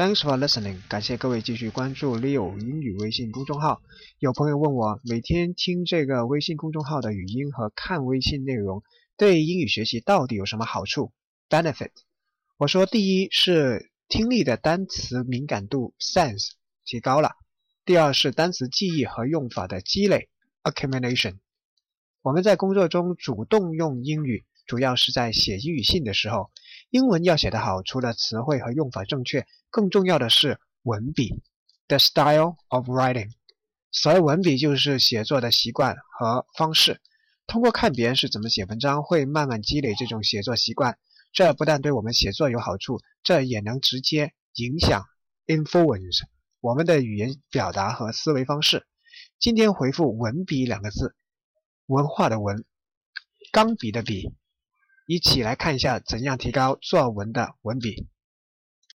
Thanks for listening，感谢各位继续关注 Leo 英语微信公众号。有朋友问我，每天听这个微信公众号的语音和看微信内容，对英语学习到底有什么好处？Benefit？我说，第一是听力的单词敏感度 （sense） 提高了；第二是单词记忆和用法的积累 （accumulation）。我们在工作中主动用英语，主要是在写英语信的时候。英文要写得好，除了词汇和用法正确，更重要的是文笔，the style of writing。所谓文笔，就是写作的习惯和方式。通过看别人是怎么写文章，会慢慢积累这种写作习惯。这不但对我们写作有好处，这也能直接影响 influence 我们的语言表达和思维方式。今天回复“文笔”两个字，文化的文，钢笔的笔。一起来看一下怎样提高作文的文笔。